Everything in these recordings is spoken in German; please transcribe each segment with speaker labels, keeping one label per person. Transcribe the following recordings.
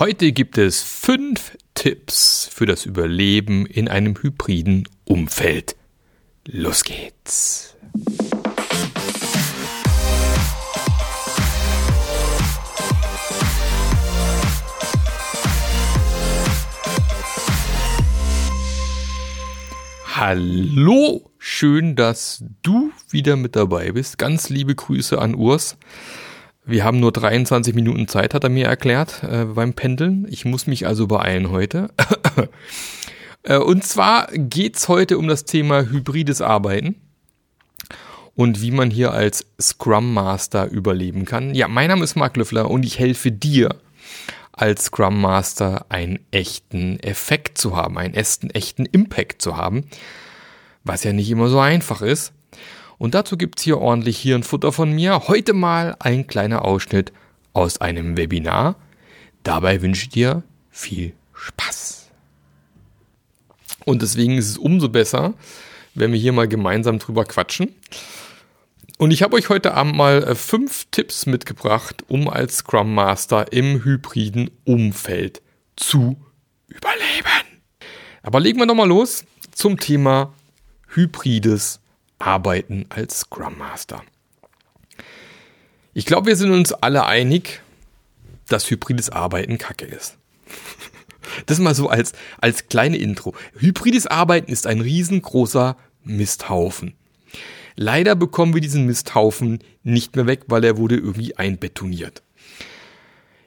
Speaker 1: Heute gibt es fünf Tipps für das Überleben in einem hybriden Umfeld. Los geht's! Hallo, schön, dass du wieder mit dabei bist. Ganz liebe Grüße an Urs. Wir haben nur 23 Minuten Zeit, hat er mir erklärt, äh, beim Pendeln. Ich muss mich also beeilen heute. äh, und zwar geht's heute um das Thema hybrides Arbeiten und wie man hier als Scrum Master überleben kann. Ja, mein Name ist Mark Löffler und ich helfe dir als Scrum Master einen echten Effekt zu haben, einen echten, echten Impact zu haben, was ja nicht immer so einfach ist. Und dazu gibt's hier ordentlich Hirnfutter von mir. Heute mal ein kleiner Ausschnitt aus einem Webinar. Dabei wünsche ich dir viel Spaß. Und deswegen ist es umso besser, wenn wir hier mal gemeinsam drüber quatschen. Und ich habe euch heute Abend mal äh, fünf Tipps mitgebracht, um als Scrum Master im hybriden Umfeld zu überleben. Aber legen wir doch mal los zum Thema hybrides Arbeiten als Scrum Master. Ich glaube, wir sind uns alle einig, dass hybrides Arbeiten kacke ist. Das mal so als, als kleine Intro. Hybrides Arbeiten ist ein riesengroßer Misthaufen. Leider bekommen wir diesen Misthaufen nicht mehr weg, weil er wurde irgendwie einbetoniert.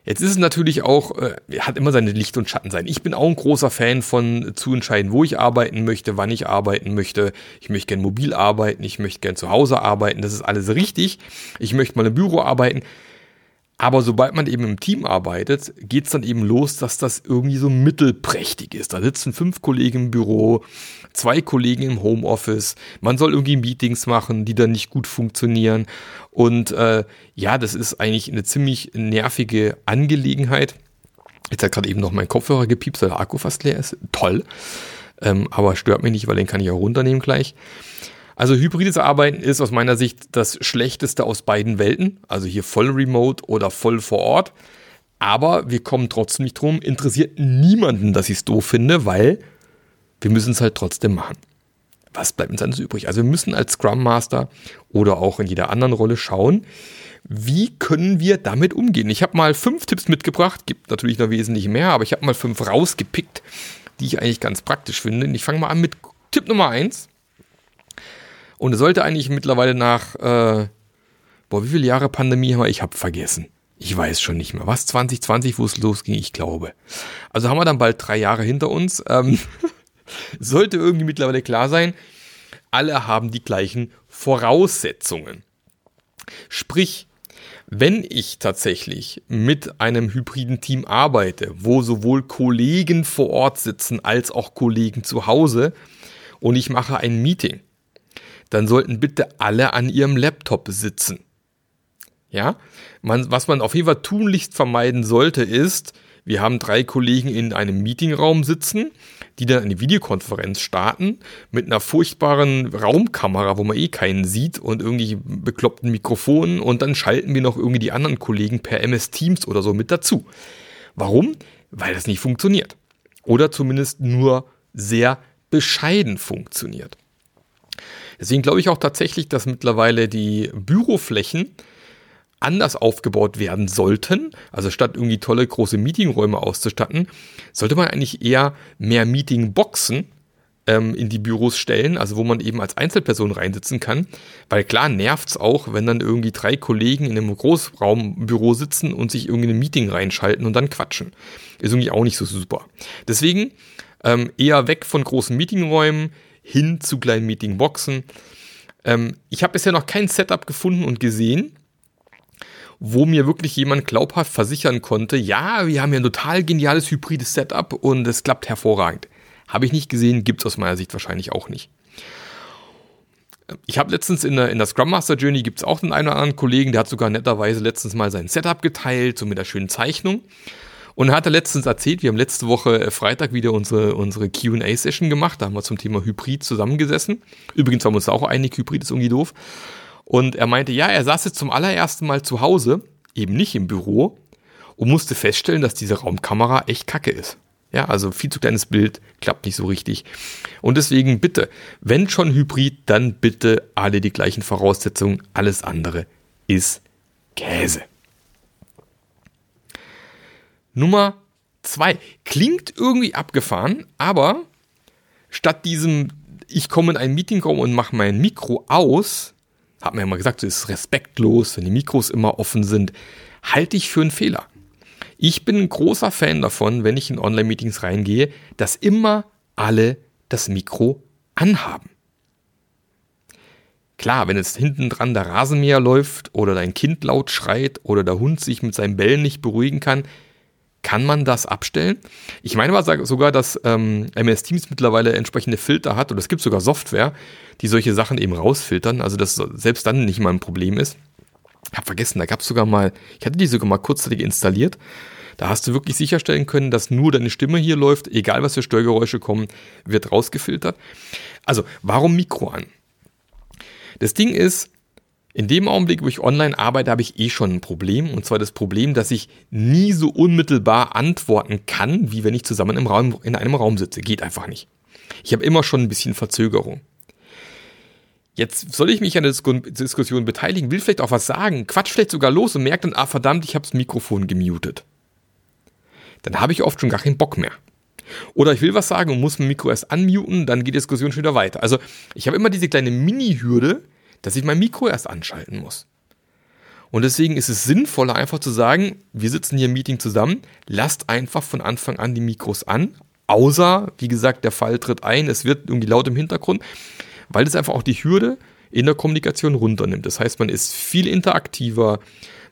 Speaker 1: Jetzt ist es natürlich auch, äh, hat immer seine Licht- und Schattenseiten. Ich bin auch ein großer Fan von zu entscheiden, wo ich arbeiten möchte, wann ich arbeiten möchte. Ich möchte gern mobil arbeiten, ich möchte gern zu Hause arbeiten. Das ist alles richtig. Ich möchte mal im Büro arbeiten. Aber sobald man eben im Team arbeitet, geht's dann eben los, dass das irgendwie so mittelprächtig ist. Da sitzen fünf Kollegen im Büro, zwei Kollegen im Homeoffice. Man soll irgendwie Meetings machen, die dann nicht gut funktionieren. Und äh, ja, das ist eigentlich eine ziemlich nervige Angelegenheit. Jetzt hat gerade eben noch mein Kopfhörer gepiepst, weil der Akku fast leer ist. Toll. Ähm, aber stört mich nicht, weil den kann ich auch runternehmen gleich. Also hybrides Arbeiten ist aus meiner Sicht das Schlechteste aus beiden Welten. Also hier voll remote oder voll vor Ort. Aber wir kommen trotzdem nicht drum. Interessiert niemanden, dass ich es doof finde, weil wir müssen es halt trotzdem machen. Was bleibt uns alles übrig? Also wir müssen als Scrum Master oder auch in jeder anderen Rolle schauen, wie können wir damit umgehen. Ich habe mal fünf Tipps mitgebracht, gibt natürlich noch wesentlich mehr, aber ich habe mal fünf rausgepickt, die ich eigentlich ganz praktisch finde. Und ich fange mal an mit Tipp Nummer eins. Und es sollte eigentlich mittlerweile nach, äh, boah, wie viele Jahre Pandemie haben wir? Ich habe vergessen. Ich weiß schon nicht mehr. Was? 2020, wo es losging? Ich glaube. Also haben wir dann bald drei Jahre hinter uns. Ähm, sollte irgendwie mittlerweile klar sein, alle haben die gleichen Voraussetzungen. Sprich, wenn ich tatsächlich mit einem hybriden Team arbeite, wo sowohl Kollegen vor Ort sitzen als auch Kollegen zu Hause und ich mache ein Meeting, dann sollten bitte alle an ihrem Laptop sitzen. Ja, man, was man auf jeden Fall tunlichst vermeiden sollte, ist, wir haben drei Kollegen in einem Meetingraum sitzen, die dann eine Videokonferenz starten mit einer furchtbaren Raumkamera, wo man eh keinen sieht und irgendwie bekloppten Mikrofonen und dann schalten wir noch irgendwie die anderen Kollegen per MS Teams oder so mit dazu. Warum? Weil das nicht funktioniert. Oder zumindest nur sehr bescheiden funktioniert. Deswegen glaube ich auch tatsächlich, dass mittlerweile die Büroflächen anders aufgebaut werden sollten. Also statt irgendwie tolle große Meetingräume auszustatten, sollte man eigentlich eher mehr Meetingboxen ähm, in die Büros stellen, also wo man eben als Einzelperson reinsitzen kann. Weil klar nervt's auch, wenn dann irgendwie drei Kollegen in einem Großraumbüro sitzen und sich irgendwie ein Meeting reinschalten und dann quatschen. Ist irgendwie auch nicht so super. Deswegen ähm, eher weg von großen Meetingräumen, hin zu kleinen Meetingboxen. Ähm, ich habe bisher noch kein Setup gefunden und gesehen, wo mir wirklich jemand glaubhaft versichern konnte, ja, wir haben hier ein total geniales hybrides Setup und es klappt hervorragend. Habe ich nicht gesehen, gibt es aus meiner Sicht wahrscheinlich auch nicht. Ich habe letztens in der, in der Scrum Master Journey gibt es auch den einen oder anderen Kollegen, der hat sogar netterweise letztens mal sein Setup geteilt, so mit der schönen Zeichnung. Und er hatte letztens erzählt, wir haben letzte Woche äh, Freitag wieder unsere, unsere QA-Session gemacht. Da haben wir zum Thema Hybrid zusammengesessen. Übrigens waren wir uns auch einig, Hybrid ist irgendwie doof. Und er meinte, ja, er saß jetzt zum allerersten Mal zu Hause, eben nicht im Büro, und musste feststellen, dass diese Raumkamera echt kacke ist. Ja, also viel zu kleines Bild, klappt nicht so richtig. Und deswegen bitte, wenn schon Hybrid, dann bitte alle die gleichen Voraussetzungen. Alles andere ist Käse. Nummer zwei. Klingt irgendwie abgefahren, aber statt diesem, ich komme in einen Meetingraum und mache mein Mikro aus, hat man ja mal gesagt, es ist respektlos, wenn die Mikros immer offen sind, halte ich für einen Fehler. Ich bin ein großer Fan davon, wenn ich in Online-Meetings reingehe, dass immer alle das Mikro anhaben. Klar, wenn jetzt hinten dran der Rasenmäher läuft oder dein Kind laut schreit oder der Hund sich mit seinem Bellen nicht beruhigen kann, kann man das abstellen? Ich meine aber sogar, dass ähm, MS Teams mittlerweile entsprechende Filter hat oder es gibt sogar Software, die solche Sachen eben rausfiltern, also dass selbst dann nicht mal ein Problem ist. Ich habe vergessen, da gab es sogar mal, ich hatte die sogar mal kurzzeitig installiert da hast du wirklich sicherstellen können, dass nur deine Stimme hier läuft, egal was für Störgeräusche kommen, wird rausgefiltert. Also, warum Mikro an? Das Ding ist, in dem Augenblick, wo ich online arbeite, habe ich eh schon ein Problem. Und zwar das Problem, dass ich nie so unmittelbar antworten kann, wie wenn ich zusammen im Raum, in einem Raum sitze. Geht einfach nicht. Ich habe immer schon ein bisschen Verzögerung. Jetzt soll ich mich an der Diskussion beteiligen, will vielleicht auch was sagen, quatsch vielleicht sogar los und merkt dann, ah verdammt, ich habe das Mikrofon gemutet dann habe ich oft schon gar keinen Bock mehr. Oder ich will was sagen und muss mein Mikro erst unmuten, dann geht die Diskussion schon wieder weiter. Also ich habe immer diese kleine Mini-Hürde, dass ich mein Mikro erst anschalten muss. Und deswegen ist es sinnvoller, einfach zu sagen, wir sitzen hier im Meeting zusammen, lasst einfach von Anfang an die Mikros an, außer, wie gesagt, der Fall tritt ein, es wird irgendwie laut im Hintergrund, weil das einfach auch die Hürde in der Kommunikation runternimmt. Das heißt, man ist viel interaktiver,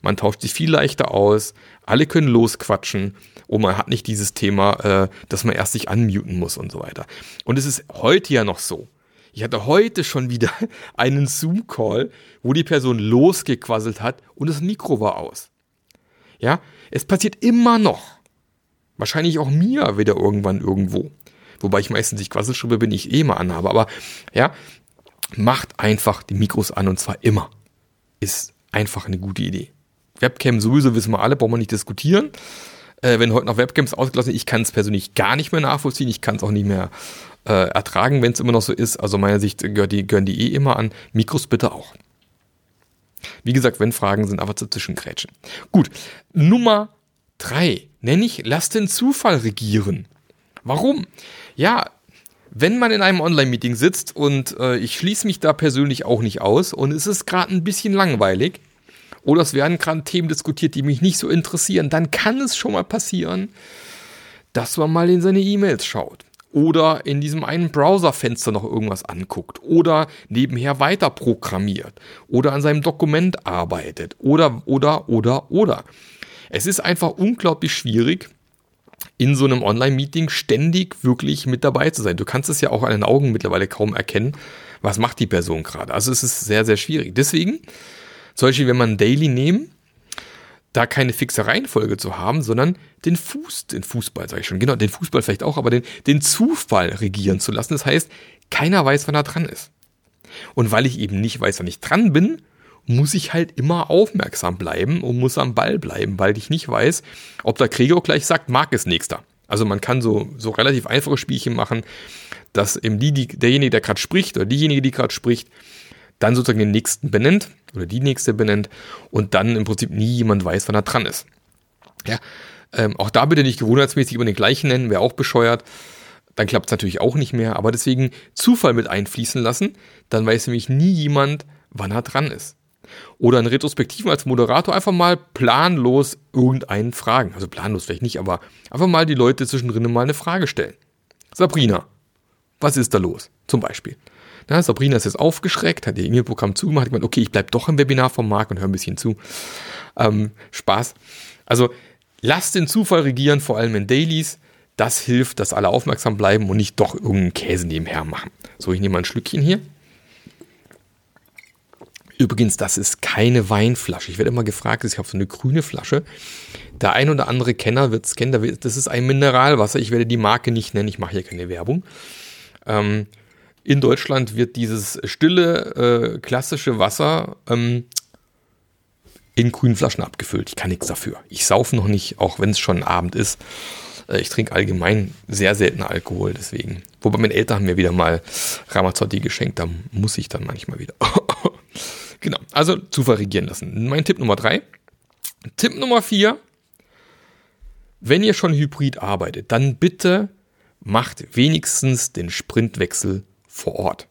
Speaker 1: man tauscht sich viel leichter aus, alle können losquatschen und man hat nicht dieses Thema, äh, dass man erst sich unmuten muss und so weiter. Und es ist heute ja noch so. Ich hatte heute schon wieder einen Zoom-Call, wo die Person losgequasselt hat und das Mikro war aus. Ja, es passiert immer noch. Wahrscheinlich auch mir wieder irgendwann irgendwo. Wobei ich meistens nicht Quasselschrippe bin, ich eh mal anhabe. Aber ja, macht einfach die Mikros an und zwar immer. Ist einfach eine gute Idee. Webcam sowieso wissen wir alle, brauchen wir nicht diskutieren. Äh, wenn heute noch Webcams ausgelassen sind, ich kann es persönlich gar nicht mehr nachvollziehen, ich kann es auch nicht mehr äh, ertragen, wenn es immer noch so ist. Also meiner Sicht gehören die, gehören die eh immer an. Mikros bitte auch. Wie gesagt, wenn Fragen sind, einfach dazwischen grätschen. Gut, Nummer drei nenne ich, lass den Zufall regieren. Warum? Ja, wenn man in einem Online-Meeting sitzt und äh, ich schließe mich da persönlich auch nicht aus und es ist gerade ein bisschen langweilig, oder es werden gerade Themen diskutiert, die mich nicht so interessieren, dann kann es schon mal passieren, dass man mal in seine E-Mails schaut oder in diesem einen Browserfenster noch irgendwas anguckt oder nebenher weiter programmiert oder an seinem Dokument arbeitet oder oder oder oder. Es ist einfach unglaublich schwierig, in so einem Online-Meeting ständig wirklich mit dabei zu sein. Du kannst es ja auch an den Augen mittlerweile kaum erkennen, was macht die Person gerade. Also es ist sehr, sehr schwierig. Deswegen zum Beispiel, wenn man Daily nehmen, da keine fixe Reihenfolge zu haben, sondern den Fuß, den Fußball, sage ich schon, genau, den Fußball vielleicht auch, aber den, den Zufall regieren zu lassen. Das heißt, keiner weiß, wann er dran ist. Und weil ich eben nicht weiß, wann ich dran bin, muss ich halt immer aufmerksam bleiben und muss am Ball bleiben, weil ich nicht weiß, ob der Krieger gleich sagt, mag es nächster. Also man kann so, so relativ einfache Spielchen machen, dass eben die, die derjenige, der gerade spricht, oder diejenige, die gerade spricht, dann sozusagen den nächsten benennt oder die nächste benennt und dann im Prinzip nie jemand weiß, wann er dran ist. Ja, ähm, auch da bitte nicht gewohnheitsmäßig über den gleichen nennen, wäre auch bescheuert. Dann klappt es natürlich auch nicht mehr, aber deswegen Zufall mit einfließen lassen, dann weiß nämlich nie jemand, wann er dran ist. Oder in Retrospektiven als Moderator einfach mal planlos irgendeinen fragen. Also planlos vielleicht nicht, aber einfach mal die Leute zwischendrin mal eine Frage stellen. Sabrina, was ist da los? Zum Beispiel. Na, Sabrina ist jetzt aufgeschreckt, hat ihr E-Mail-Programm zugemacht, hat gemeint, okay, ich bleibe doch im Webinar vom Marc und höre ein bisschen zu. Ähm, Spaß. Also lasst den Zufall regieren, vor allem in Dailies. Das hilft, dass alle aufmerksam bleiben und nicht doch irgendeinen Käse nebenher machen. So, ich nehme mal ein Schlückchen hier. Übrigens, das ist keine Weinflasche. Ich werde immer gefragt, ich habe so eine grüne Flasche. Der ein oder andere Kenner wird es kennen. Das ist ein Mineralwasser. Ich werde die Marke nicht nennen. Ich mache hier keine Werbung. Ähm, in Deutschland wird dieses stille, äh, klassische Wasser ähm, in grünen Flaschen abgefüllt. Ich kann nichts dafür. Ich saufe noch nicht, auch wenn es schon Abend ist. Äh, ich trinke allgemein sehr selten Alkohol, deswegen. Wobei meine Eltern haben mir wieder mal Ramazzotti geschenkt, da muss ich dann manchmal wieder. genau, also Zufall regieren lassen. Mein Tipp Nummer drei. Tipp Nummer vier. Wenn ihr schon hybrid arbeitet, dann bitte macht wenigstens den Sprintwechsel vor Ort.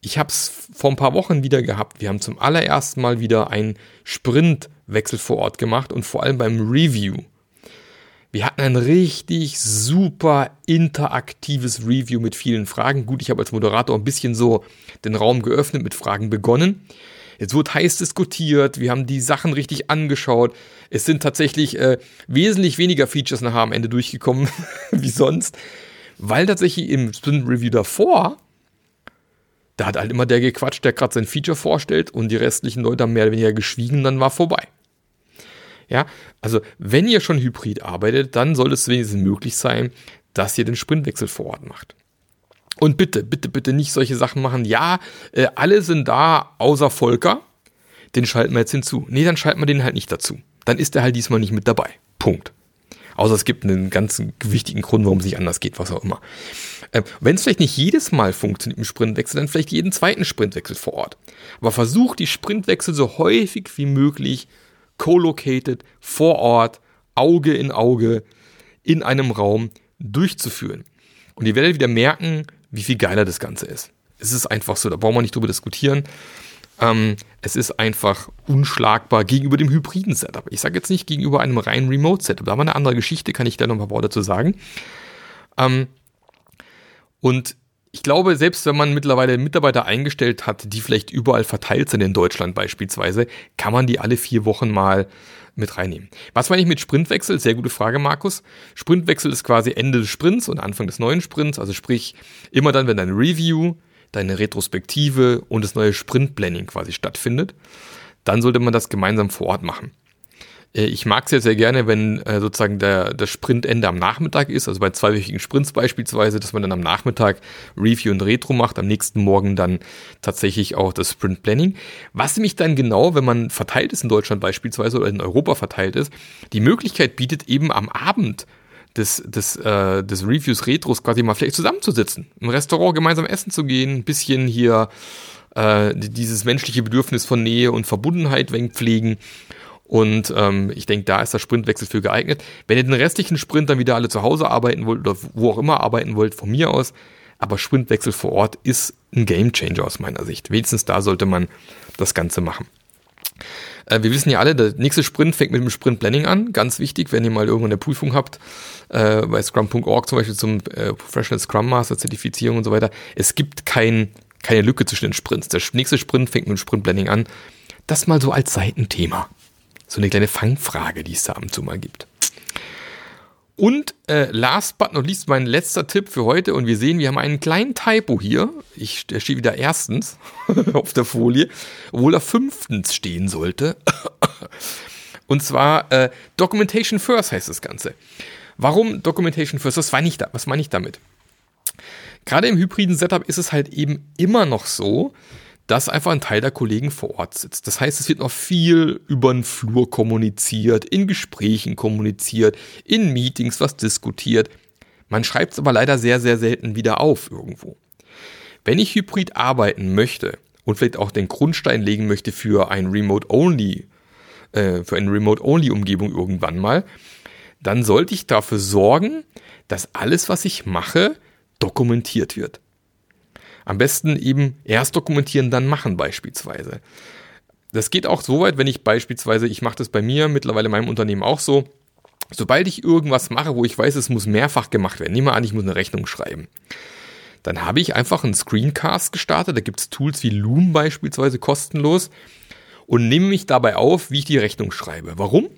Speaker 1: Ich habe es vor ein paar Wochen wieder gehabt. Wir haben zum allerersten Mal wieder einen Sprintwechsel vor Ort gemacht und vor allem beim Review. Wir hatten ein richtig super interaktives Review mit vielen Fragen. Gut, ich habe als Moderator ein bisschen so den Raum geöffnet, mit Fragen begonnen. Jetzt wurde heiß diskutiert, wir haben die Sachen richtig angeschaut. Es sind tatsächlich äh, wesentlich weniger Features nachher am Ende durchgekommen wie sonst, weil tatsächlich im Sprint Review davor, da hat halt immer der gequatscht, der gerade sein Feature vorstellt und die restlichen Leute haben mehr oder weniger geschwiegen, dann war vorbei. Ja, also wenn ihr schon hybrid arbeitet, dann soll es wenigstens möglich sein, dass ihr den Sprintwechsel vor Ort macht. Und bitte, bitte, bitte nicht solche Sachen machen. Ja, äh, alle sind da, außer Volker. Den schalten wir jetzt hinzu. Nee, dann schalten wir den halt nicht dazu. Dann ist er halt diesmal nicht mit dabei. Punkt. Außer es gibt einen ganz wichtigen Grund, warum es nicht anders geht, was auch immer. Äh, Wenn es vielleicht nicht jedes Mal funktioniert im Sprintwechsel, dann vielleicht jeden zweiten Sprintwechsel vor Ort. Aber versucht die Sprintwechsel so häufig wie möglich co-located, vor Ort, Auge in Auge, in einem Raum durchzuführen. Und ihr werdet wieder merken, wie viel geiler das Ganze ist. Es ist einfach so, da brauchen wir nicht drüber diskutieren. Ähm, es ist einfach unschlagbar gegenüber dem hybriden Setup. Ich sage jetzt nicht gegenüber einem reinen Remote-Setup. Da haben wir eine andere Geschichte, kann ich da noch ein paar Worte zu sagen. Ähm, und ich glaube, selbst wenn man mittlerweile Mitarbeiter eingestellt hat, die vielleicht überall verteilt sind in Deutschland beispielsweise, kann man die alle vier Wochen mal mit reinnehmen. Was meine ich mit Sprintwechsel? Sehr gute Frage, Markus. Sprintwechsel ist quasi Ende des Sprints und Anfang des neuen Sprints. Also sprich, immer dann, wenn dein Review, deine Retrospektive und das neue Sprint-Planning quasi stattfindet, dann sollte man das gemeinsam vor Ort machen. Äh, ich mag es ja sehr gerne, wenn äh, sozusagen der, das Sprintende am Nachmittag ist, also bei zweiwöchigen Sprints beispielsweise, dass man dann am Nachmittag Review und Retro macht, am nächsten Morgen dann tatsächlich auch das Sprint Planning. Was nämlich dann genau, wenn man verteilt ist in Deutschland beispielsweise oder in Europa verteilt ist, die Möglichkeit bietet, eben am Abend des, des, äh, des Reviews Retros quasi mal vielleicht zusammenzusitzen, im Restaurant gemeinsam essen zu gehen, ein bisschen hier äh, dieses menschliche Bedürfnis von Nähe und Verbundenheit pflegen und ähm, ich denke, da ist der Sprintwechsel für geeignet. Wenn ihr den restlichen Sprint dann wieder alle zu Hause arbeiten wollt oder wo auch immer arbeiten wollt, von mir aus, aber Sprintwechsel vor Ort ist ein Gamechanger aus meiner Sicht. Wenigstens da sollte man das Ganze machen. Äh, wir wissen ja alle, der nächste Sprint fängt mit dem Sprint Planning an. Ganz wichtig, wenn ihr mal irgendwann eine Prüfung habt, äh, bei Scrum.org zum Beispiel zum äh, Professional Scrum Master Zertifizierung und so weiter. Es gibt kein, keine Lücke zwischen den Sprints. Der nächste Sprint fängt mit dem Sprint Planning an. Das mal so als Seitenthema. So eine kleine Fangfrage, die es da ab und zu mal gibt. Und äh, last but not least mein letzter Tipp für heute. Und wir sehen, wir haben einen kleinen Typo hier. Ich, der steht wieder erstens auf der Folie, obwohl er fünftens stehen sollte. Und zwar äh, Documentation First heißt das Ganze. Warum Documentation First? Was meine ich, da, was meine ich damit? Gerade im hybriden Setup ist es halt eben immer noch so, dass einfach ein Teil der Kollegen vor Ort sitzt. Das heißt, es wird noch viel über den Flur kommuniziert, in Gesprächen kommuniziert, in Meetings was diskutiert. Man schreibt es aber leider sehr, sehr selten wieder auf irgendwo. Wenn ich hybrid arbeiten möchte und vielleicht auch den Grundstein legen möchte für ein Remote-Only, äh, für eine Remote-Only-Umgebung irgendwann mal, dann sollte ich dafür sorgen, dass alles, was ich mache, dokumentiert wird. Am besten eben erst dokumentieren, dann machen beispielsweise. Das geht auch so weit, wenn ich beispielsweise, ich mache das bei mir mittlerweile in meinem Unternehmen auch so, sobald ich irgendwas mache, wo ich weiß, es muss mehrfach gemacht werden, nehmen wir an, ich muss eine Rechnung schreiben, dann habe ich einfach einen Screencast gestartet, da gibt es Tools wie Loom beispielsweise kostenlos und nehme mich dabei auf, wie ich die Rechnung schreibe. Warum?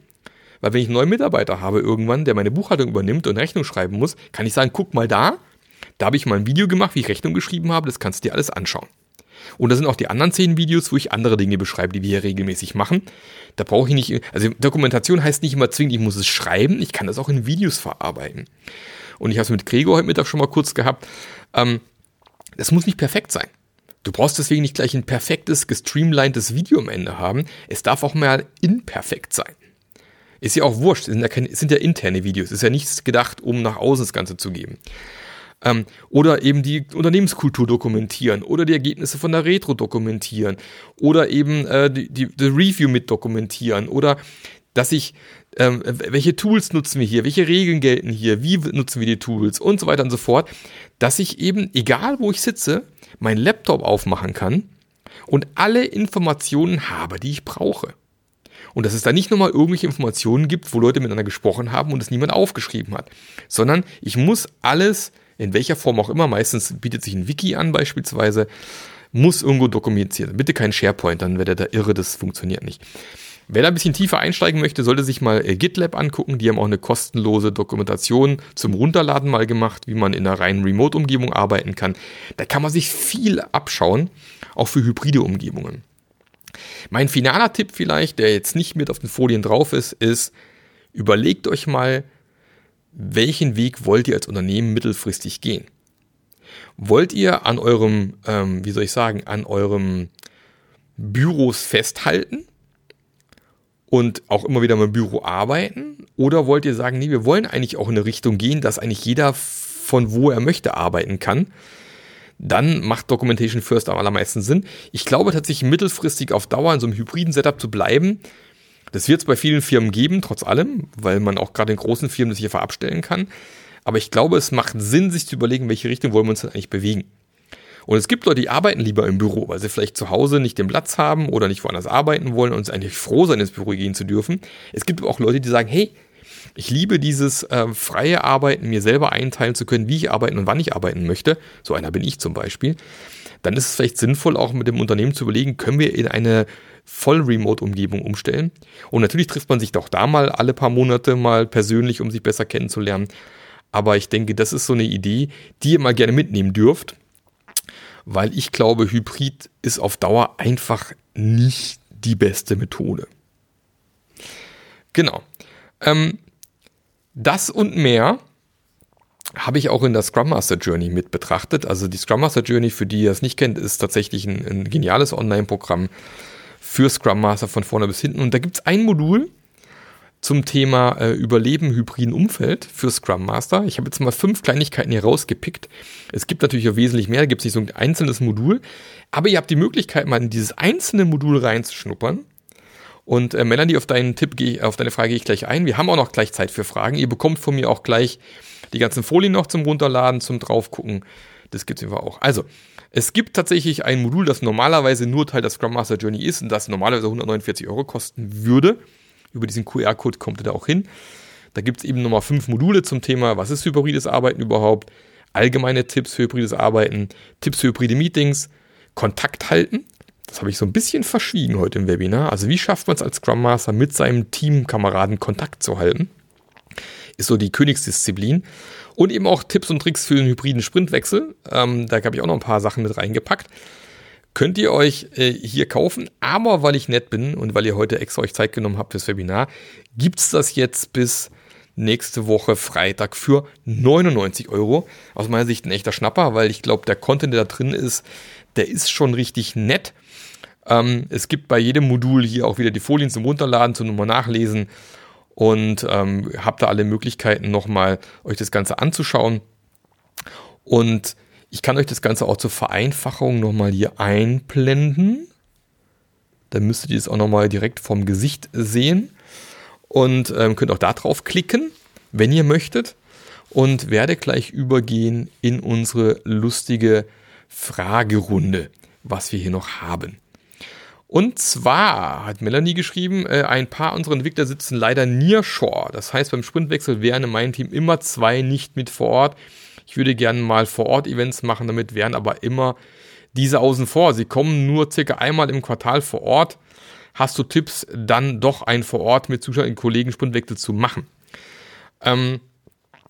Speaker 1: Weil wenn ich einen neuen Mitarbeiter habe irgendwann, der meine Buchhaltung übernimmt und Rechnung schreiben muss, kann ich sagen, guck mal da, da habe ich mal ein Video gemacht, wie ich Rechnung geschrieben habe, das kannst du dir alles anschauen. Und da sind auch die anderen zehn Videos, wo ich andere Dinge beschreibe, die wir hier regelmäßig machen. Da brauche ich nicht, also Dokumentation heißt nicht immer zwingend, ich muss es schreiben, ich kann das auch in Videos verarbeiten. Und ich habe es mit Gregor heute Mittag schon mal kurz gehabt. Ähm, das muss nicht perfekt sein. Du brauchst deswegen nicht gleich ein perfektes, gestreamlinedes Video am Ende haben. Es darf auch mal imperfekt sein. Ist ja auch wurscht, sind ja, keine, sind ja interne Videos. Ist ja nichts gedacht, um nach außen das Ganze zu geben. Ähm, oder eben die Unternehmenskultur dokumentieren oder die Ergebnisse von der Retro dokumentieren oder eben äh, die, die, die Review mit dokumentieren oder dass ich, ähm, welche Tools nutzen wir hier, welche Regeln gelten hier, wie nutzen wir die Tools und so weiter und so fort, dass ich eben, egal wo ich sitze, meinen Laptop aufmachen kann und alle Informationen habe, die ich brauche. Und dass es da nicht nochmal irgendwelche Informationen gibt, wo Leute miteinander gesprochen haben und es niemand aufgeschrieben hat, sondern ich muss alles in welcher Form auch immer, meistens bietet sich ein Wiki an beispielsweise, muss irgendwo dokumentiert. Bitte kein SharePoint, dann wäre der da irre, das funktioniert nicht. Wer da ein bisschen tiefer einsteigen möchte, sollte sich mal äh, GitLab angucken. Die haben auch eine kostenlose Dokumentation zum Runterladen mal gemacht, wie man in einer reinen Remote-Umgebung arbeiten kann. Da kann man sich viel abschauen, auch für hybride Umgebungen. Mein finaler Tipp vielleicht, der jetzt nicht mit auf den Folien drauf ist, ist, überlegt euch mal, welchen Weg wollt ihr als Unternehmen mittelfristig gehen? Wollt ihr an eurem, ähm, wie soll ich sagen, an eurem Büros festhalten und auch immer wieder im Büro arbeiten? Oder wollt ihr sagen, nee, wir wollen eigentlich auch in eine Richtung gehen, dass eigentlich jeder von wo er möchte arbeiten kann? Dann macht Documentation First am allermeisten Sinn. Ich glaube tatsächlich mittelfristig auf Dauer in so einem hybriden Setup zu bleiben, das wird es bei vielen Firmen geben, trotz allem, weil man auch gerade in großen Firmen das hier verabstellen kann. Aber ich glaube, es macht Sinn, sich zu überlegen, welche Richtung wollen wir uns denn eigentlich bewegen. Und es gibt Leute, die arbeiten lieber im Büro, weil sie vielleicht zu Hause nicht den Platz haben oder nicht woanders arbeiten wollen und eigentlich froh sein, ins Büro gehen zu dürfen. Es gibt auch Leute, die sagen, hey, ich liebe dieses äh, freie Arbeiten, mir selber einteilen zu können, wie ich arbeiten und wann ich arbeiten möchte. So einer bin ich zum Beispiel. Dann ist es vielleicht sinnvoll, auch mit dem Unternehmen zu überlegen, können wir in eine Voll-Remote-Umgebung umstellen. Und natürlich trifft man sich doch da mal alle paar Monate mal persönlich, um sich besser kennenzulernen. Aber ich denke, das ist so eine Idee, die ihr mal gerne mitnehmen dürft, weil ich glaube, Hybrid ist auf Dauer einfach nicht die beste Methode. Genau. Ähm, das und mehr habe ich auch in der Scrum Master Journey mit betrachtet. Also die Scrum Master Journey, für die ihr es nicht kennt, ist tatsächlich ein, ein geniales Online-Programm, für Scrum Master von vorne bis hinten. Und da gibt es ein Modul zum Thema äh, Überleben hybriden Umfeld für Scrum Master. Ich habe jetzt mal fünf Kleinigkeiten hier rausgepickt. Es gibt natürlich auch wesentlich mehr, da gibt es nicht so ein einzelnes Modul, aber ihr habt die Möglichkeit, mal in dieses einzelne Modul reinzuschnuppern. Und äh, Melanie, auf deinen Tipp gehe auf deine Frage gehe ich gleich ein. Wir haben auch noch gleich Zeit für Fragen. Ihr bekommt von mir auch gleich die ganzen Folien noch zum Runterladen, zum draufgucken. Das gibt es auch. Also, es gibt tatsächlich ein Modul, das normalerweise nur Teil der Scrum Master Journey ist und das normalerweise 149 Euro kosten würde. Über diesen QR-Code kommt ihr da auch hin. Da gibt es eben nochmal fünf Module zum Thema, was ist hybrides Arbeiten überhaupt, allgemeine Tipps für hybrides Arbeiten, Tipps für hybride Meetings, Kontakt halten. Das habe ich so ein bisschen verschwiegen heute im Webinar. Also wie schafft man es als Scrum Master mit seinem Teamkameraden Kontakt zu halten? Ist so die Königsdisziplin. Und eben auch Tipps und Tricks für den hybriden Sprintwechsel. Ähm, da habe ich auch noch ein paar Sachen mit reingepackt. Könnt ihr euch äh, hier kaufen, aber weil ich nett bin und weil ihr heute extra euch Zeit genommen habt fürs Webinar, gibt es das jetzt bis nächste Woche Freitag für 99 Euro. Aus meiner Sicht ein echter Schnapper, weil ich glaube, der Content, der da drin ist, der ist schon richtig nett. Ähm, es gibt bei jedem Modul hier auch wieder die Folien zum Runterladen, zum nochmal nachlesen und ähm, habt da alle Möglichkeiten nochmal euch das Ganze anzuschauen. Und ich kann euch das Ganze auch zur Vereinfachung nochmal hier einblenden. Dann müsstet ihr es auch nochmal direkt vom Gesicht sehen und ähm, könnt auch da drauf klicken, wenn ihr möchtet. Und werde gleich übergehen in unsere lustige Fragerunde, was wir hier noch haben. Und zwar hat Melanie geschrieben, äh, ein paar unserer Entwickler sitzen leider nearshore. Das heißt, beim Sprintwechsel wären in meinem Team immer zwei nicht mit vor Ort. Ich würde gerne mal vor Ort Events machen, damit wären aber immer diese außen vor. Sie kommen nur circa einmal im Quartal vor Ort. Hast du Tipps, dann doch ein vor Ort mit Zuschauern, Kollegen Sprintwechsel zu machen? Ähm,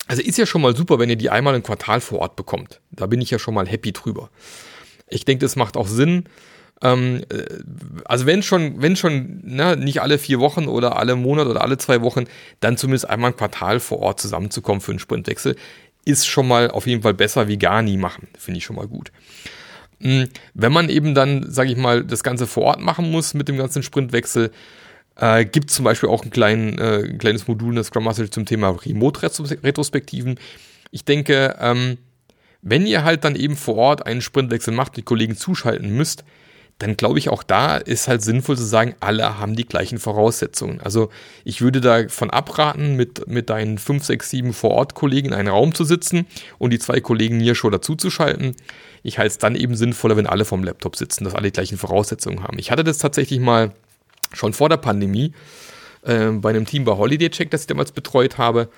Speaker 1: also ist ja schon mal super, wenn ihr die einmal im Quartal vor Ort bekommt. Da bin ich ja schon mal happy drüber. Ich denke, das macht auch Sinn ähm, äh, also wenn schon, wenn schon, ne, nicht alle vier Wochen oder alle Monate oder alle zwei Wochen, dann zumindest einmal ein Quartal vor Ort zusammenzukommen für einen Sprintwechsel, ist schon mal auf jeden Fall besser wie gar nie machen. Finde ich schon mal gut. hm, wenn man eben dann, sage ich mal, das Ganze vor Ort machen muss mit dem ganzen Sprintwechsel, äh, gibt zum Beispiel auch ein, klein, äh, ein kleines Modul in der Scrum Master zum Thema Remote-Retrospektiven. Ich denke, ähm, wenn ihr halt dann eben vor Ort einen Sprintwechsel macht, die Kollegen zuschalten müsst, dann glaube ich auch da ist halt sinnvoll zu sagen, alle haben die gleichen Voraussetzungen. Also ich würde davon abraten, mit, mit deinen 5, 6, 7 Vor-Ort-Kollegen in einem Raum zu sitzen und die zwei Kollegen hier schon dazuzuschalten. Ich halte es dann eben sinnvoller, wenn alle vom Laptop sitzen, dass alle die gleichen Voraussetzungen haben. Ich hatte das tatsächlich mal schon vor der Pandemie äh, bei einem Team bei Holiday Check, das ich damals betreut habe.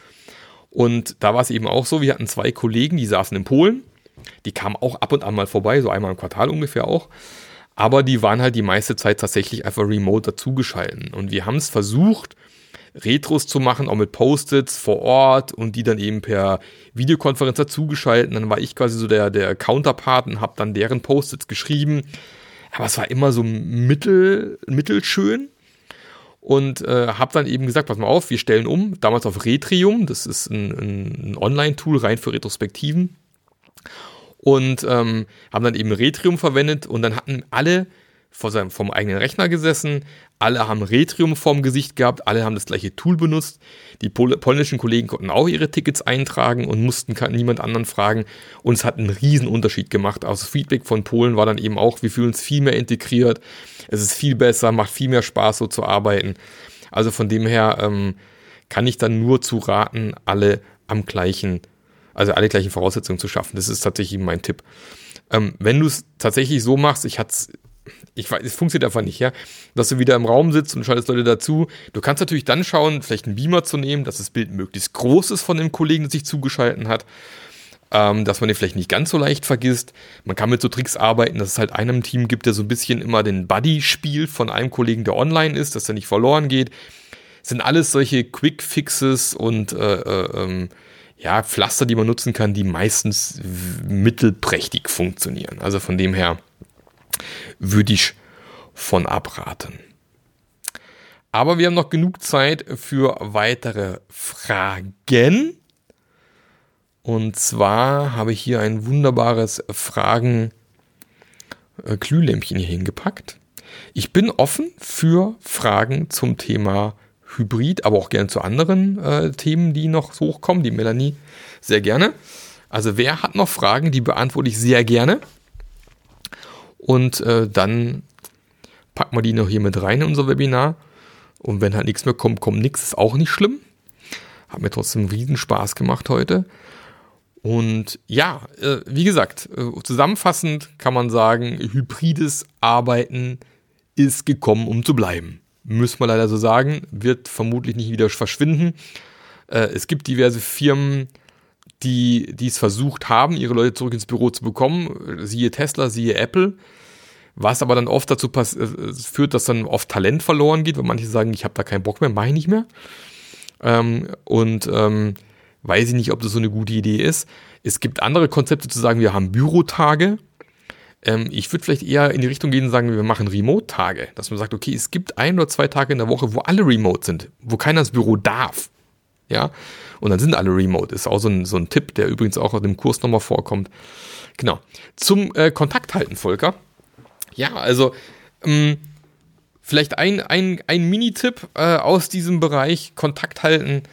Speaker 1: Und da war es eben auch so, wir hatten zwei Kollegen, die saßen in Polen. Die kamen auch ab und an mal vorbei, so einmal im Quartal ungefähr auch. Aber die waren halt die meiste Zeit tatsächlich einfach remote dazugeschalten. Und wir haben es versucht, Retros zu machen, auch mit Post-its vor Ort und die dann eben per Videokonferenz dazugeschalten. Dann war ich quasi so der, der Counterpart und habe dann deren Post-its geschrieben. Aber es war immer so mittel, mittelschön und äh, habe dann eben gesagt, pass mal auf, wir stellen um, damals auf Retrium, das ist ein, ein, Online-Tool rein für Retrospektiven und ähm, haben dann eben Retrium verwendet und dann hatten alle vor seinem, vom eigenen Rechner gesessen, alle haben Retrium vorm Gesicht gehabt, alle haben das gleiche Tool benutzt. Die Pol polnischen Kollegen konnten auch ihre Tickets eintragen und mussten niemand anderen fragen. Und es hat einen riesen Unterschied gemacht. Also Feedback von Polen war dann eben auch, wir fühlen uns viel mehr integriert, es ist viel besser, macht viel mehr Spaß so zu arbeiten. Also von dem her ähm, kann ich dann nur zu raten, alle am gleichen, also alle gleichen Voraussetzungen zu schaffen. Das ist tatsächlich mein Tipp. Ähm, wenn du es tatsächlich so machst, ich hatte es ich weiß, es funktioniert einfach nicht, ja. Dass du wieder im Raum sitzt und schaltest Leute dazu. Du kannst natürlich dann schauen, vielleicht einen Beamer zu nehmen, dass das Bild möglichst groß ist von dem Kollegen, der sich zugeschalten hat. Ähm, dass man den vielleicht nicht ganz so leicht vergisst. Man kann mit so Tricks arbeiten, dass es halt einem Team gibt, der so ein bisschen immer den Buddy spielt von einem Kollegen, der online ist, dass er nicht verloren geht. Das sind alles solche Quick Fixes und äh, äh, ähm, ja, Pflaster, die man nutzen kann, die meistens mittelprächtig funktionieren. Also von dem her würde ich von abraten. Aber wir haben noch genug Zeit für weitere Fragen. Und zwar habe ich hier ein wunderbares Fragen-Glühlämpchen hier hingepackt. Ich bin offen für Fragen zum Thema Hybrid, aber auch gerne zu anderen äh, Themen, die noch hochkommen. Die Melanie sehr gerne. Also wer hat noch Fragen, die beantworte ich sehr gerne. Und äh, dann packen wir die noch hier mit rein in unser Webinar. Und wenn halt nichts mehr kommt, kommt nichts, ist auch nicht schlimm. Hat mir trotzdem riesen Spaß gemacht heute. Und ja, äh, wie gesagt, äh, zusammenfassend kann man sagen, hybrides Arbeiten ist gekommen, um zu bleiben. Müssen wir leider so sagen, wird vermutlich nicht wieder verschwinden. Äh, es gibt diverse Firmen, die, es versucht haben, ihre Leute zurück ins Büro zu bekommen. Siehe Tesla, siehe Apple. Was aber dann oft dazu äh, führt, dass dann oft Talent verloren geht, weil manche sagen, ich habe da keinen Bock mehr, mache ich nicht mehr. Ähm, und ähm, weiß ich nicht, ob das so eine gute Idee ist. Es gibt andere Konzepte zu sagen, wir haben Bürotage. Ähm, ich würde vielleicht eher in die Richtung gehen und sagen, wir machen Remote-Tage. Dass man sagt, okay, es gibt ein oder zwei Tage in der Woche, wo alle remote sind, wo keiner ins Büro darf. Ja, und dann sind alle remote. Ist auch so ein, so ein Tipp, der übrigens auch auf dem Kurs nochmal vorkommt. Genau. Zum äh, Kontakt halten, Volker. Ja, also ähm, vielleicht ein, ein, ein Mini-Tipp äh, aus diesem Bereich Kontakt halten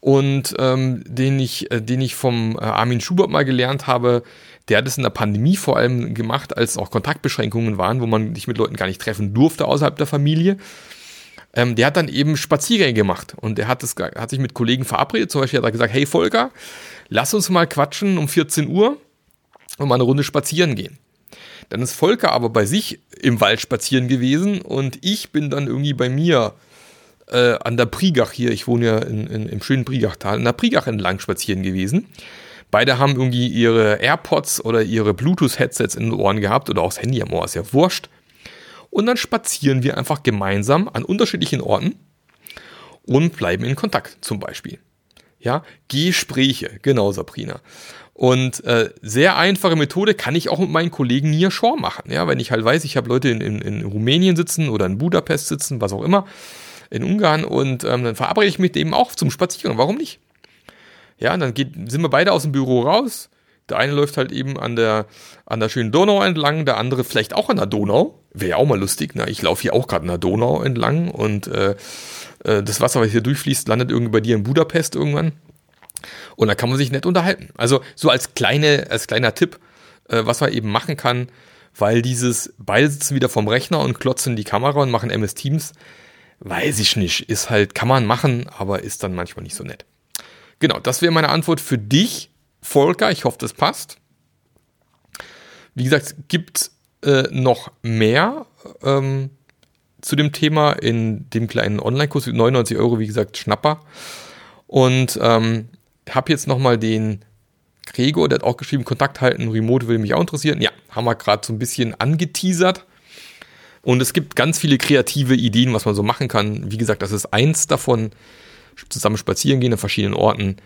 Speaker 1: und ähm, den, ich, äh, den ich vom äh, Armin Schubert mal gelernt habe. Der hat es in der Pandemie vor allem gemacht, als auch Kontaktbeschränkungen waren, wo man sich mit Leuten gar nicht treffen durfte außerhalb der Familie. Ähm, der hat dann eben Spaziergänge gemacht und er hat, hat sich mit Kollegen verabredet. Zum Beispiel hat er gesagt, hey Volker, lass uns mal quatschen um 14 Uhr und mal eine Runde spazieren gehen. Dann ist Volker aber bei sich im Wald spazieren gewesen und ich bin dann irgendwie bei mir äh, an der Prigach hier, ich wohne ja in, in, im schönen Prigachtal, an der Prigach entlang spazieren gewesen. Beide haben irgendwie ihre AirPods oder ihre Bluetooth-Headsets in den Ohren gehabt oder auch das Handy am Ohr, ist ja wurscht und dann spazieren wir einfach gemeinsam an unterschiedlichen Orten und bleiben in Kontakt zum Beispiel. Ja, Gespräche, genau Sabrina. Und äh, sehr einfache Methode kann ich auch mit meinen Kollegen Nia Shore machen. Ja, wenn ich halt weiß, ich habe Leute in, in, in Rumänien sitzen oder in Budapest sitzen, was auch immer, in Ungarn und ähm, dann verabrede ich mich dem auch zum Spazieren. Warum nicht? Ja, dann geht, sind wir beide aus dem Büro raus, Der eine läuft halt eben an der, an der schönen Donau entlang, der andere vielleicht auch an der Donau. Wäre ja auch mal lustig, ne? Ich laufe hier auch gerade an der Donau entlang und äh, äh, das Wasser, was hier durchfließt, landet irgendwie bei dir in Budapest irgendwann. Und da kann man sich nett unterhalten. Also so als kleine, als kleiner Tipp, äh, was man eben machen kann, weil dieses, beide sitzen wieder vom Rechner und klotzen die Kamera und machen MS Teams, weiß ich nicht. Ist halt, kann man machen, aber ist dann manchmal nicht so nett. Genau, das wäre meine Antwort für dich, Volker. Ich hoffe, das passt. Wie gesagt, gibt äh, noch mehr ähm, zu dem Thema in dem kleinen Online-Kurs. 99 Euro, wie gesagt, Schnapper. Und ähm, habe jetzt nochmal den Gregor, der hat auch geschrieben, Kontakt halten, Remote will mich auch interessieren. Ja, haben wir gerade so ein bisschen angeteasert. Und es gibt ganz viele kreative Ideen, was man so machen kann. Wie gesagt, das ist eins davon. Zusammen spazieren gehen an verschiedenen Orten.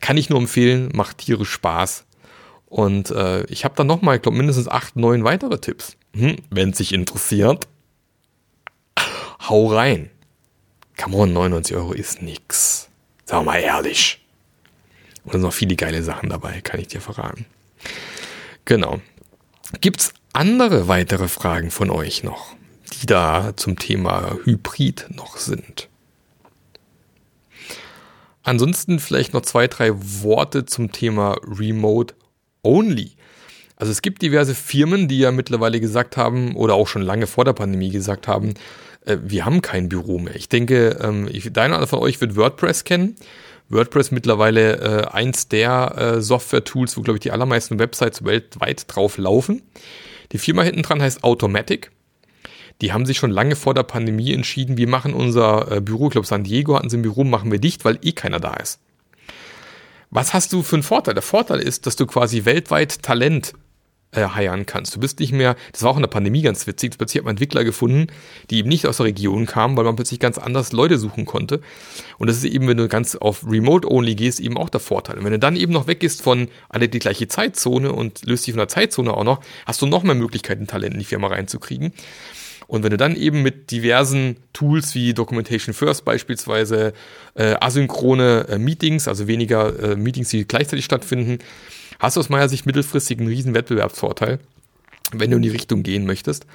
Speaker 1: Kann ich nur empfehlen, macht tierisch Spaß. Und äh, ich habe dann nochmal, ich glaube, mindestens acht, neun weitere Tipps. Hm, Wenn es sich interessiert, hau rein. Come on, 99 Euro ist nix. Sag mal ehrlich. Und da sind noch viele geile Sachen dabei, kann ich dir verraten. Genau. Gibt's andere weitere Fragen von euch noch, die da zum Thema Hybrid noch sind? Ansonsten vielleicht noch zwei, drei Worte zum Thema Remote Only. Also es gibt diverse Firmen, die ja mittlerweile gesagt haben oder auch schon lange vor der Pandemie gesagt haben, äh, wir haben kein Büro mehr. Ich denke, ähm, deiner von euch wird WordPress kennen. WordPress mittlerweile äh, eins der äh, Software-Tools, wo, glaube ich, die allermeisten Websites weltweit drauf laufen. Die Firma hinten dran heißt Automatic. Die haben sich schon lange vor der Pandemie entschieden, wir machen unser äh, Büro, ich glaube San Diego hatten sie im Büro, machen wir dicht, weil eh keiner da ist. Was hast du für einen Vorteil? Der Vorteil ist, dass du quasi weltweit Talent äh, kannst. Du bist nicht mehr, das war auch in der Pandemie ganz witzig, plötzlich hat man Entwickler gefunden, die eben nicht aus der Region kamen, weil man plötzlich ganz anders Leute suchen konnte. Und das ist eben, wenn du ganz auf Remote-Only gehst, eben auch der Vorteil. Und wenn du dann eben noch weggehst von alle die gleiche Zeitzone und löst dich von der Zeitzone auch noch, hast du noch mehr Möglichkeiten, Talent in die Firma reinzukriegen. Und wenn du dann eben mit diversen Tools wie Documentation First beispielsweise, äh, asynchrone äh, Meetings, also weniger äh, Meetings, die gleichzeitig stattfinden, hast du aus meiner Sicht mittelfristig einen riesen Wettbewerbsvorteil, wenn du in die Richtung gehen möchtest.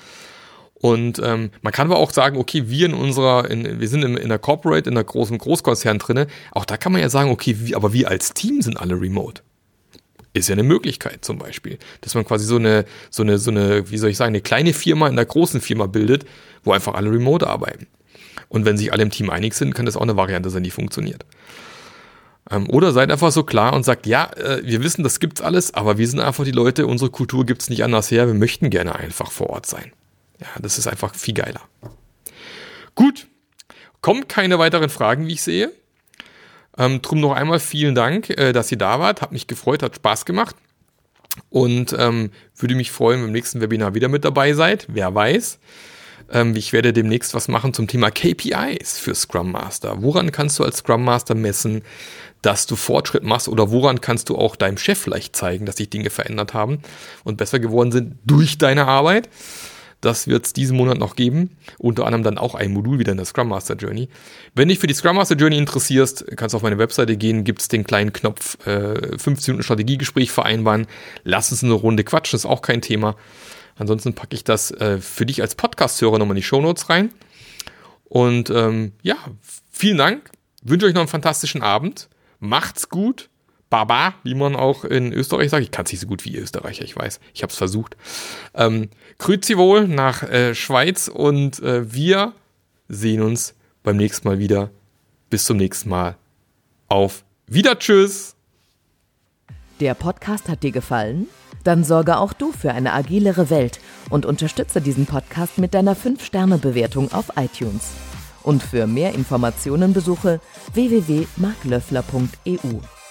Speaker 1: Und ähm, man kann aber auch sagen, okay, wir in unserer, in, wir sind in, in der Corporate, in der großen Großkonzern drinne. Auch da kann man ja sagen, okay, wie, aber wir als Team sind alle remote. Ist ja eine Möglichkeit zum Beispiel, dass man quasi so eine, so eine, so eine, wie soll ich sagen, eine kleine Firma in der großen Firma bildet, wo einfach alle remote arbeiten. Und wenn sich alle im Team einig sind, kann das auch eine Variante sein, die funktioniert. Ähm, oder seid einfach so klar und sagt, ja, äh, wir wissen, das gibt's alles, aber wir sind einfach die Leute, unsere Kultur gibt's nicht anders her, wir möchten gerne einfach vor Ort sein. Ja, das ist einfach viel geiler. Gut, kommen keine weiteren Fragen, wie ich sehe. Ähm, drum noch einmal vielen Dank, äh, dass ihr da wart. Hat mich gefreut, hat Spaß gemacht. Und ähm, würde mich freuen, wenn im nächsten Webinar wieder mit dabei seid. Wer weiß. Ähm, ich werde demnächst was machen zum Thema KPIs für Scrum Master. Woran kannst du als Scrum Master messen, dass du Fortschritt machst oder woran kannst du auch deinem Chef vielleicht zeigen, dass sich Dinge verändert haben und besser geworden sind durch deine Arbeit? Das wird es diesen Monat noch geben. Unter anderem dann auch ein Modul wieder in der Scrum Master Journey. Wenn dich für die Scrum Master Journey interessierst, kannst du auf meine Webseite gehen, gibt es den kleinen Knopf äh, 15 Minuten Strategiegespräch vereinbaren. Lass uns eine Runde quatschen, ist auch kein Thema. Ansonsten packe ich das äh, für dich als Podcast-Hörer nochmal in die Show Notes rein. Und ähm, ja, vielen Dank. Wünsche euch noch einen fantastischen Abend. Macht's gut. Baba, wie man auch in Österreich sagt. Ich kann es nicht so gut wie Österreicher, ich weiß. Ich habe es versucht. Ähm, Grüezi wohl nach äh, Schweiz und äh, wir sehen uns beim nächsten Mal wieder. Bis zum nächsten Mal. Auf Wieder. Tschüss.
Speaker 2: Der Podcast hat dir gefallen? Dann sorge auch du für eine agilere Welt und unterstütze diesen Podcast mit deiner 5-Sterne-Bewertung auf iTunes. Und für mehr Informationen besuche www.marklöffler.eu.